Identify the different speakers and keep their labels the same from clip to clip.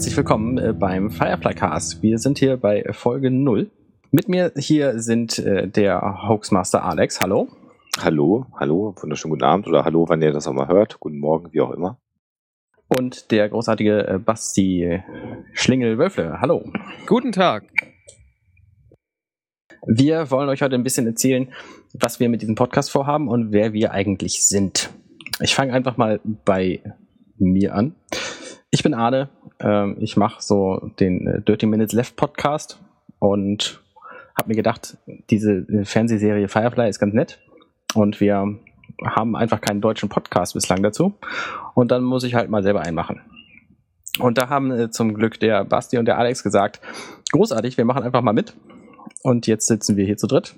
Speaker 1: herzlich willkommen äh, beim Firefly Cast. Wir sind hier bei Folge 0. Mit mir hier sind äh, der Hoaxmaster Alex. Hallo.
Speaker 2: Hallo, hallo, wunderschönen guten Abend oder hallo, wann ihr das auch mal hört. Guten Morgen, wie auch immer.
Speaker 1: Und der großartige äh, Basti Schlingel-Wölfle. Hallo.
Speaker 3: Guten Tag.
Speaker 1: Wir wollen euch heute ein bisschen erzählen, was wir mit diesem Podcast vorhaben und wer wir eigentlich sind. Ich fange einfach mal bei mir an. Ich bin Arne. Ähm, ich mache so den äh, Dirty Minutes Left Podcast und habe mir gedacht, diese äh, Fernsehserie Firefly ist ganz nett und wir haben einfach keinen deutschen Podcast bislang dazu und dann muss ich halt mal selber einen machen. Und da haben äh, zum Glück der Basti und der Alex gesagt, großartig, wir machen einfach mal mit. Und jetzt sitzen wir hier zu dritt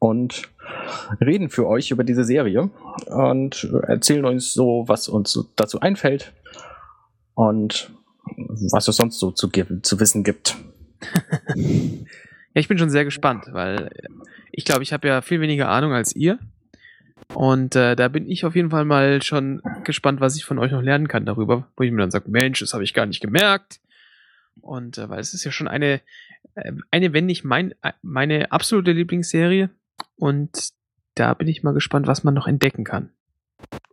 Speaker 1: und reden für euch über diese Serie und erzählen uns so, was uns dazu einfällt und was es sonst so zu, zu wissen gibt.
Speaker 3: ja, ich bin schon sehr gespannt, weil ich glaube, ich habe ja viel weniger Ahnung als ihr. Und äh, da bin ich auf jeden Fall mal schon gespannt, was ich von euch noch lernen kann darüber, wo ich mir dann sage, Mensch, das habe ich gar nicht gemerkt. Und äh, weil es ist ja schon eine, äh, eine, wenn nicht mein, äh, meine absolute Lieblingsserie. Und da bin ich mal gespannt, was man noch entdecken kann.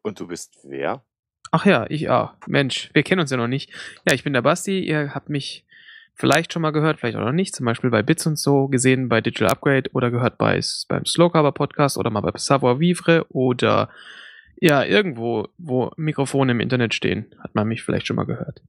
Speaker 2: Und du bist wer?
Speaker 3: Ach ja, ich auch. Mensch, wir kennen uns ja noch nicht. Ja, ich bin der Basti. Ihr habt mich vielleicht schon mal gehört, vielleicht auch noch nicht. Zum Beispiel bei Bits und so gesehen, bei Digital Upgrade oder gehört bei, beim Slowcover Podcast oder mal bei Savoir Vivre oder ja, irgendwo, wo Mikrofone im Internet stehen, hat man mich vielleicht schon mal gehört.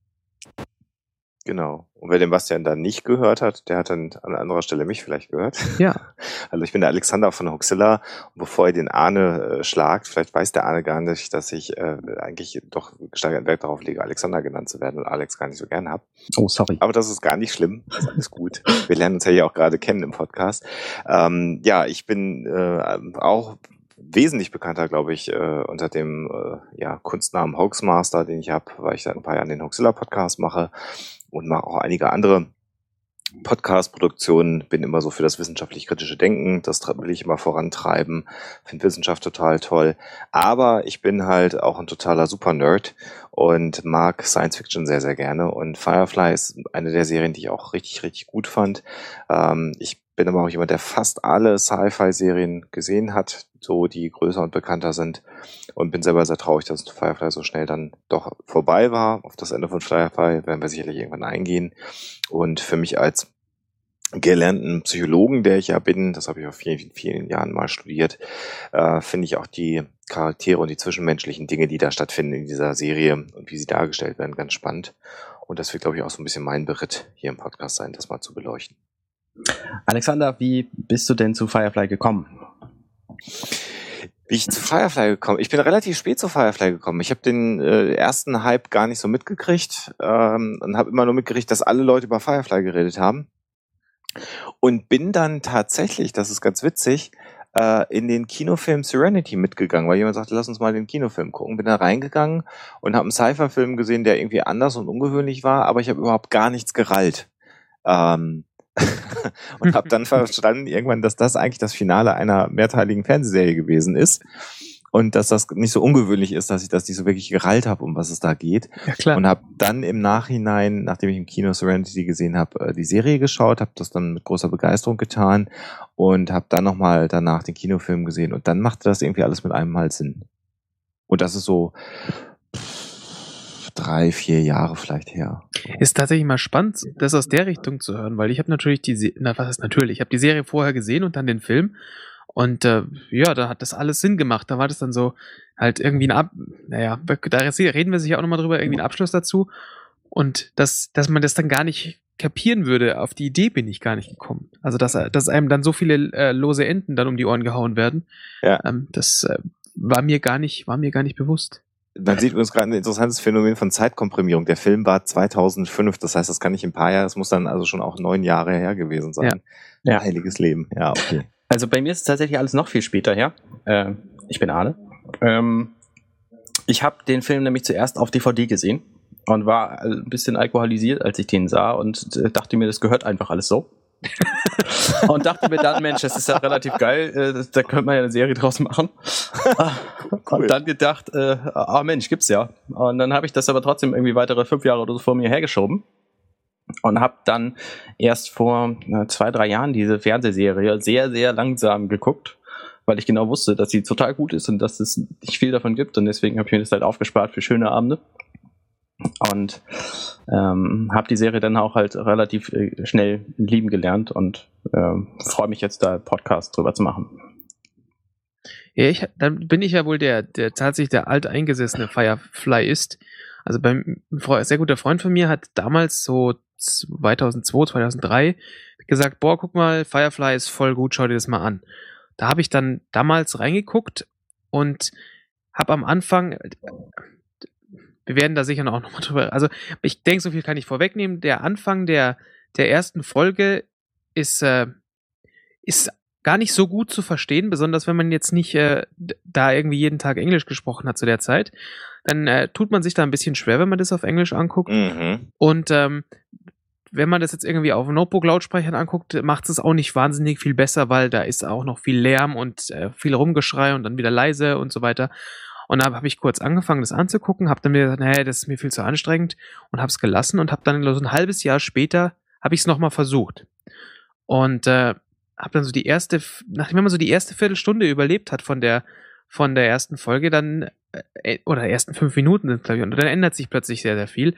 Speaker 2: Genau. Und wer den Bastian dann nicht gehört hat, der hat dann an anderer Stelle mich vielleicht gehört.
Speaker 3: Ja.
Speaker 2: Also ich bin der Alexander von Hoxilla und bevor ihr den Arne äh, schlagt, vielleicht weiß der Arne gar nicht, dass ich äh, eigentlich doch gesteigert Wert darauf lege, Alexander genannt zu werden und Alex gar nicht so gern habe.
Speaker 1: Oh, sorry.
Speaker 2: Aber das ist gar nicht schlimm. Das ist alles gut. Wir lernen uns ja hier auch gerade kennen im Podcast. Ähm, ja, ich bin äh, auch wesentlich bekannter, glaube ich, äh, unter dem äh, ja, Kunstnamen Hoaxmaster, den ich habe, weil ich seit ein paar Jahren den Hoaxilla Podcast mache und mache auch einige andere Podcast-Produktionen, bin immer so für das wissenschaftlich-kritische Denken, das will ich immer vorantreiben, finde Wissenschaft total toll, aber ich bin halt auch ein totaler Super-Nerd und mag Science-Fiction sehr, sehr gerne. Und Firefly ist eine der Serien, die ich auch richtig, richtig gut fand. Ähm, ich bin aber auch jemand, der fast alle Sci-Fi-Serien gesehen hat, so die größer und bekannter sind. Und bin selber sehr traurig, dass Firefly so schnell dann doch vorbei war. Auf das Ende von Firefly werden wir sicherlich irgendwann eingehen. Und für mich als gelernten Psychologen, der ich ja bin, das habe ich auf vielen, vielen Jahren mal studiert, äh, finde ich auch die Charaktere und die zwischenmenschlichen Dinge, die da stattfinden in dieser Serie und wie sie dargestellt werden, ganz spannend. Und das wird, glaube ich, auch so ein bisschen mein Beritt hier im Podcast sein, das mal zu beleuchten.
Speaker 1: Alexander, wie bist du denn zu Firefly gekommen?
Speaker 2: Wie ich zu Firefly gekommen Ich bin relativ spät zu Firefly gekommen. Ich habe den äh, ersten Hype gar nicht so mitgekriegt ähm, und habe immer nur mitgekriegt, dass alle Leute über Firefly geredet haben. Und bin dann tatsächlich, das ist ganz witzig, äh, in den Kinofilm Serenity mitgegangen, weil jemand sagte, lass uns mal den Kinofilm gucken. Bin da reingegangen und habe einen Cypher-Film gesehen, der irgendwie anders und ungewöhnlich war, aber ich habe überhaupt gar nichts gerallt. Ähm, und habe dann verstanden irgendwann, dass das eigentlich das Finale einer mehrteiligen Fernsehserie gewesen ist und dass das nicht so ungewöhnlich ist, dass ich das nicht so wirklich gerallt habe, um was es da geht.
Speaker 3: Ja, klar.
Speaker 2: Und habe dann im Nachhinein, nachdem ich im Kino Serenity gesehen habe, äh, die Serie geschaut, habe das dann mit großer Begeisterung getan und habe dann nochmal danach den Kinofilm gesehen und dann machte das irgendwie alles mit einem Mal Sinn. Und das ist so drei, vier Jahre vielleicht her.
Speaker 3: Ist tatsächlich mal spannend, das aus der Richtung zu hören, weil ich habe natürlich die, Se na was ist natürlich, ich habe die Serie vorher gesehen und dann den Film und äh, ja, da hat das alles Sinn gemacht. Da war das dann so halt irgendwie ein Ab, naja, da reden wir sich auch nochmal drüber, irgendwie ein Abschluss dazu und dass, dass man das dann gar nicht kapieren würde, auf die Idee bin ich gar nicht gekommen. Also dass, dass einem dann so viele äh, lose Enden dann um die Ohren gehauen werden,
Speaker 2: ja.
Speaker 3: ähm, das äh, war mir gar nicht, war mir gar nicht bewusst.
Speaker 2: Man sieht übrigens gerade ein interessantes Phänomen von Zeitkomprimierung. Der Film war 2005, das heißt, das kann nicht ein paar Jahre, das muss dann also schon auch neun Jahre her gewesen sein.
Speaker 1: Ja. ja.
Speaker 2: Heiliges Leben, ja, okay.
Speaker 1: Also bei mir ist es tatsächlich alles noch viel später her. Äh, ich bin Arne. Ähm, ich habe den Film nämlich zuerst auf DVD gesehen und war ein bisschen alkoholisiert, als ich den sah und äh, dachte mir, das gehört einfach alles so. und dachte mir dann, Mensch, das ist ja relativ geil, äh, da könnte man ja eine Serie draus machen. cool. Und dann gedacht, äh, ah Mensch, gibt's ja. Und dann habe ich das aber trotzdem irgendwie weitere fünf Jahre oder so vor mir hergeschoben. und habe dann erst vor äh, zwei, drei Jahren diese Fernsehserie sehr, sehr langsam geguckt, weil ich genau wusste, dass sie total gut ist und dass es nicht viel davon gibt und deswegen habe ich mir das halt aufgespart für schöne Abende und ähm, habe die Serie dann auch halt relativ äh, schnell lieben gelernt und äh, freue mich jetzt da Podcast drüber zu machen.
Speaker 3: Ja, ich, dann bin ich ja wohl der, der tatsächlich der alteingesessene Firefly ist. Also beim ein sehr guter Freund von mir hat damals so 2002, 2003 gesagt, boah, guck mal, Firefly ist voll gut, schau dir das mal an. Da habe ich dann damals reingeguckt und habe am Anfang, wir werden da sicher noch mal drüber, also ich denke, so viel kann ich vorwegnehmen. Der Anfang der, der ersten Folge ist, äh, ist gar nicht so gut zu verstehen, besonders wenn man jetzt nicht äh, da irgendwie jeden Tag Englisch gesprochen hat zu der Zeit. Dann äh, tut man sich da ein bisschen schwer, wenn man das auf Englisch anguckt. Mhm. Und ähm, wenn man das jetzt irgendwie auf Notebook-Lautsprechern anguckt, macht es auch nicht wahnsinnig viel besser, weil da ist auch noch viel Lärm und äh, viel Rumgeschrei und dann wieder leise und so weiter. Und da habe ich kurz angefangen, das anzugucken, habe dann mir gesagt, nee, das ist mir viel zu anstrengend und habe es gelassen und habe dann so ein halbes Jahr später habe ich es nochmal versucht. Und äh, habe dann so die erste, nachdem man so die erste Viertelstunde überlebt hat von der von der ersten Folge, dann äh, oder ersten fünf Minuten sind glaube ich, und dann ändert sich plötzlich sehr sehr viel.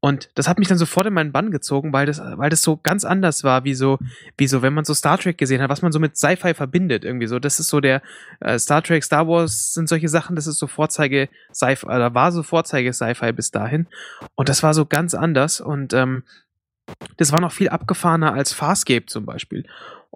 Speaker 3: Und das hat mich dann sofort in meinen Bann gezogen, weil das, weil das so ganz anders war, wie so, wie so, wenn man so Star Trek gesehen hat, was man so mit Sci-Fi verbindet, irgendwie so. Das ist so der äh, Star Trek, Star Wars sind solche Sachen, das ist so Vorzeige Sci-Fi, oder war so Vorzeige Sci-Fi bis dahin. Und das war so ganz anders und ähm, das war noch viel abgefahrener als Farscape zum Beispiel.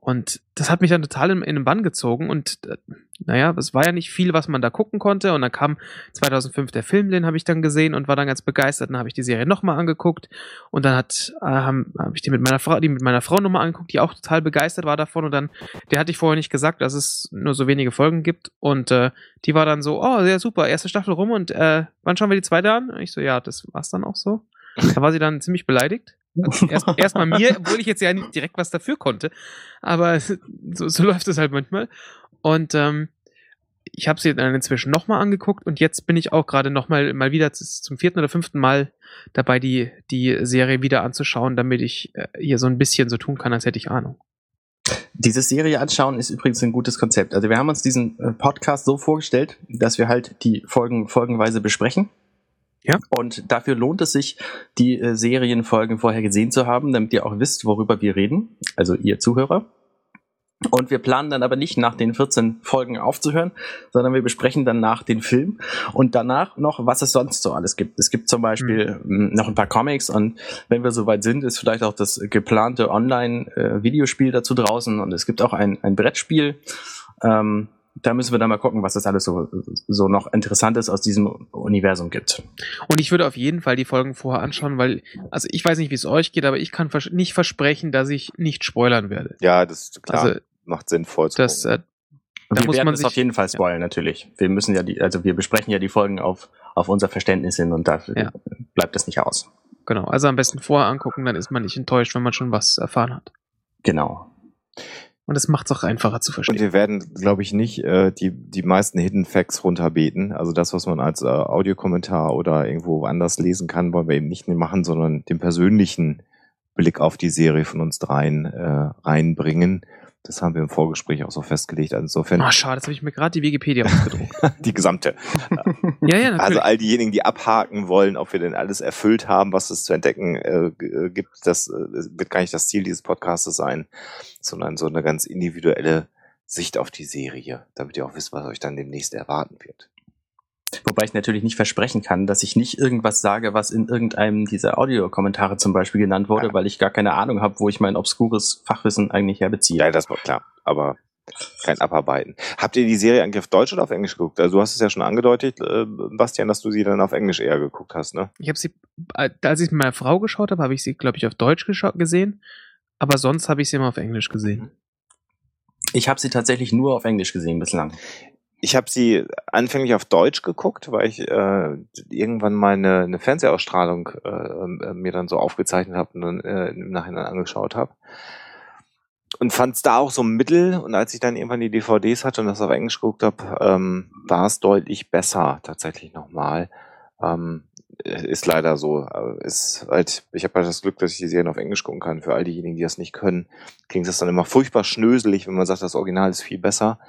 Speaker 3: Und das hat mich dann total in, in den Bann gezogen. Und äh, naja, es war ja nicht viel, was man da gucken konnte. Und dann kam 2005 der Film, den habe ich dann gesehen und war dann ganz begeistert. Dann habe ich die Serie nochmal angeguckt. Und dann hat äh, habe hab ich die mit meiner Frau, die mit meiner Frau nochmal angeguckt, die auch total begeistert war davon. Und dann, der hatte ich vorher nicht gesagt, dass es nur so wenige Folgen gibt. Und äh, die war dann so, oh, sehr super, erste Staffel rum. Und äh, wann schauen wir die zweite an? Und ich so, ja, das war's dann auch so. Da war sie dann ziemlich beleidigt. Erstmal erst mir, obwohl ich jetzt ja nicht direkt was dafür konnte. Aber so, so läuft es halt manchmal. Und ähm, ich habe sie dann inzwischen nochmal angeguckt und jetzt bin ich auch gerade nochmal mal wieder zum vierten oder fünften Mal dabei, die, die Serie wieder anzuschauen, damit ich äh, hier so ein bisschen so tun kann, als hätte ich Ahnung.
Speaker 1: Diese Serie anschauen ist übrigens ein gutes Konzept. Also wir haben uns diesen äh, Podcast so vorgestellt, dass wir halt die Folgen folgenweise besprechen ja. Und dafür lohnt es sich, die äh, Serienfolgen vorher gesehen zu haben, damit ihr auch wisst, worüber wir reden, also ihr Zuhörer. Und wir planen dann aber nicht nach den 14 Folgen aufzuhören, sondern wir besprechen dann nach den Film und danach noch, was es sonst so alles gibt. Es gibt zum Beispiel mhm. noch ein paar Comics und wenn wir soweit sind, ist vielleicht auch das geplante Online-Videospiel äh, dazu draußen und es gibt auch ein, ein Brettspiel. Ähm, da müssen wir dann mal gucken, was das alles so, so noch Interessantes aus diesem Universum gibt.
Speaker 3: Und ich würde auf jeden Fall die Folgen vorher anschauen, weil, also ich weiß nicht, wie es euch geht, aber ich kann vers nicht versprechen, dass ich nicht spoilern werde.
Speaker 2: Ja, das ist klar. Also, Macht Sinn vollzukommen.
Speaker 1: Das, äh, da wir muss werden man sich auf jeden Fall spoilern, ja. natürlich. Wir müssen ja die, also wir besprechen ja die Folgen auf, auf unser Verständnis hin und dafür ja. bleibt das nicht aus.
Speaker 3: Genau, also am besten vorher angucken, dann ist man nicht enttäuscht, wenn man schon was erfahren hat.
Speaker 1: Genau.
Speaker 3: Und es macht es auch einfacher zu verstehen.
Speaker 2: Und wir werden, glaube ich, nicht äh, die, die meisten Hidden Facts runterbeten. Also das, was man als äh, Audiokommentar oder irgendwo anders lesen kann, wollen wir eben nicht machen, sondern den persönlichen Blick auf die Serie von uns dreien äh, reinbringen. Das haben wir im Vorgespräch auch so festgelegt. Also insofern.
Speaker 3: Ah, schade, jetzt habe ich mir gerade die Wikipedia ausgedruckt.
Speaker 2: die gesamte.
Speaker 3: ja, ja, natürlich.
Speaker 2: Also all diejenigen, die abhaken wollen, ob wir denn alles erfüllt haben, was es zu entdecken äh, äh gibt, das äh, wird gar nicht das Ziel dieses Podcasts sein, sondern so eine ganz individuelle Sicht auf die Serie, damit ihr auch wisst, was euch dann demnächst erwarten wird.
Speaker 1: Wobei ich natürlich nicht versprechen kann, dass ich nicht irgendwas sage, was in irgendeinem dieser Audiokommentare zum Beispiel genannt wurde, ja. weil ich gar keine Ahnung habe, wo ich mein obskures Fachwissen eigentlich herbeziehe.
Speaker 2: Ja, das war klar. Aber kein Abarbeiten. Habt ihr die Serie eigentlich auf Deutsch oder auf Englisch geguckt? Also du hast es ja schon angedeutet, äh, Bastian, dass du sie dann auf Englisch eher geguckt hast, ne?
Speaker 3: Ich habe sie, äh, als ich mit meiner Frau geschaut habe, habe ich sie, glaube ich, auf Deutsch gesehen. Aber sonst habe ich sie immer auf Englisch gesehen.
Speaker 1: Ich habe sie tatsächlich nur auf Englisch gesehen bislang
Speaker 2: ich habe sie anfänglich auf Deutsch geguckt, weil ich äh, irgendwann mal eine, eine Fernsehausstrahlung äh, äh, mir dann so aufgezeichnet habe und dann äh, im Nachhinein angeschaut habe. Und fand es da auch so mittel. Und als ich dann irgendwann die DVDs hatte und das auf Englisch geguckt habe, ähm, war es deutlich besser tatsächlich nochmal. Ähm, ist leider so. Äh, Ist halt, ich habe halt das Glück, dass ich die Serien auf Englisch gucken kann. Für all diejenigen, die das nicht können, klingt das dann immer furchtbar schnöselig, wenn man sagt, das Original ist viel besser.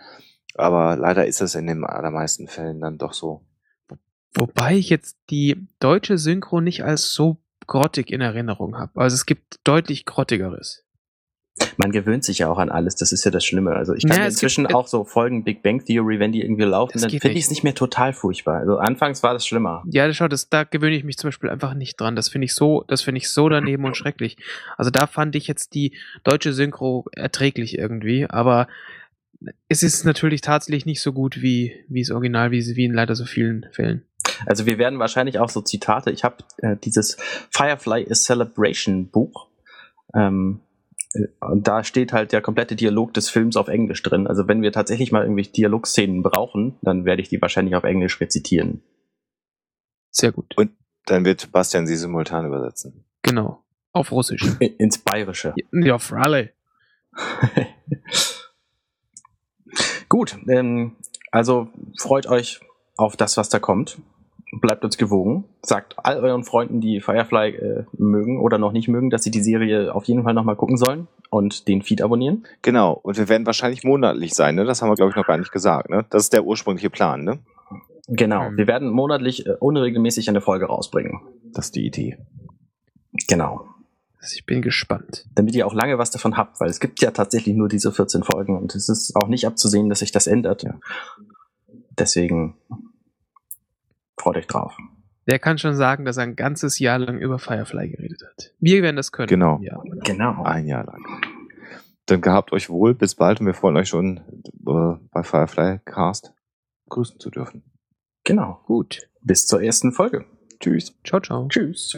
Speaker 2: Aber leider ist es in den allermeisten Fällen dann doch so.
Speaker 3: Wobei ich jetzt die deutsche Synchro nicht als so grottig in Erinnerung habe. Also es gibt deutlich grottigeres.
Speaker 1: Man gewöhnt sich ja auch an alles, das ist ja das Schlimme. Also ich kann
Speaker 3: Ja,
Speaker 1: mir
Speaker 3: es
Speaker 1: inzwischen
Speaker 3: gibt-
Speaker 1: auch so Folgen Big Bang Theory, wenn die irgendwie laufen,
Speaker 3: Das
Speaker 1: dann finde ich
Speaker 3: nicht.
Speaker 1: es nicht mehr total furchtbar. Also anfangs war das schlimmer.
Speaker 3: Ja, schau, das, da gewöhne ich mich zum Beispiel einfach nicht dran. Das finde ich so, das finde ich so daneben und schrecklich. Also da fand ich jetzt die deutsche Synchro erträglich irgendwie, aber es ist natürlich tatsächlich nicht so gut wie, wie das Original, wie, wie in leider so vielen Fällen.
Speaker 1: Also wir werden wahrscheinlich auch so Zitate. Ich habe äh, dieses Firefly is Celebration Buch. Ähm, äh, und da steht halt der komplette Dialog des Films auf Englisch drin. Also wenn wir tatsächlich mal irgendwelche Dialogszenen brauchen, dann werde ich die wahrscheinlich auf Englisch rezitieren.
Speaker 3: Sehr gut.
Speaker 2: Dann wird Bastian sie simultan übersetzen.
Speaker 3: Genau. Auf Russisch.
Speaker 1: I- Ins Bayerische.
Speaker 3: Ja, für alle.
Speaker 1: Gut, ähm, also freut euch auf das, was da kommt. Bleibt uns gewogen. Sagt all euren Freunden, die Firefly äh, mögen oder noch nicht mögen, dass sie die Serie auf jeden Fall nochmal gucken sollen und den Feed abonnieren.
Speaker 2: Genau. Und wir werden wahrscheinlich monatlich sein, ne? Das haben wir, glaube ich, noch gar nicht gesagt, ne? Das ist der ursprüngliche Plan, ne?
Speaker 1: Genau,
Speaker 3: Mhm.
Speaker 1: wir werden monatlich äh, unregelmäßig eine Folge rausbringen.
Speaker 2: Das ist die Idee.
Speaker 1: Genau.
Speaker 3: Also Ich bin gespannt.
Speaker 1: Damit ihr auch lange was davon habt, weil es gibt ja tatsächlich nur diese 14 Folgen und es ist auch nicht abzusehen, dass sich das ändert.
Speaker 2: Ja.
Speaker 1: Deswegen freut euch drauf.
Speaker 3: Wer kann schon sagen, dass er ein ganzes Jahr lang über Firefly geredet hat? Wir werden das können.
Speaker 2: Genau.
Speaker 3: Ja.
Speaker 1: Genau.
Speaker 2: Ein Jahr lang. Dann gehabt euch wohl. Bis bald und wir freuen euch schon, äh, bei Firefly Cast grüßen zu dürfen.
Speaker 1: Genau.
Speaker 3: Gut.
Speaker 1: Bis zur ersten Folge.
Speaker 2: Tschüss.
Speaker 3: Ciao, ciao.
Speaker 1: Tschüss.